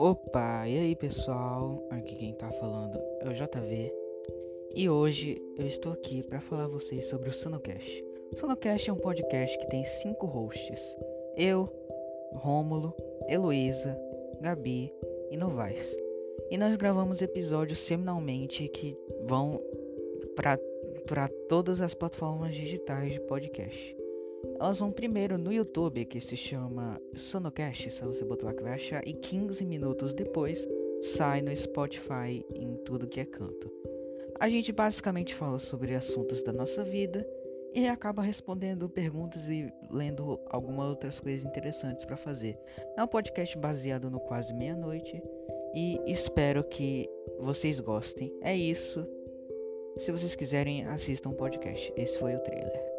Opa, e aí pessoal? Aqui quem tá falando é o JV e hoje eu estou aqui para falar a vocês sobre o Sonocast. O Sonocast é um podcast que tem cinco hosts: eu, Rômulo, Heloísa, Gabi e Novaes. E nós gravamos episódios semanalmente que vão para todas as plataformas digitais de podcast. Elas vão primeiro no YouTube, que se chama Sonocast, só você botar lá que vai achar, e 15 minutos depois sai no Spotify em tudo que é canto. A gente basicamente fala sobre assuntos da nossa vida e acaba respondendo perguntas e lendo algumas outras coisas interessantes para fazer. É um podcast baseado no quase meia-noite e espero que vocês gostem. É isso. Se vocês quiserem, assistam o podcast. Esse foi o trailer.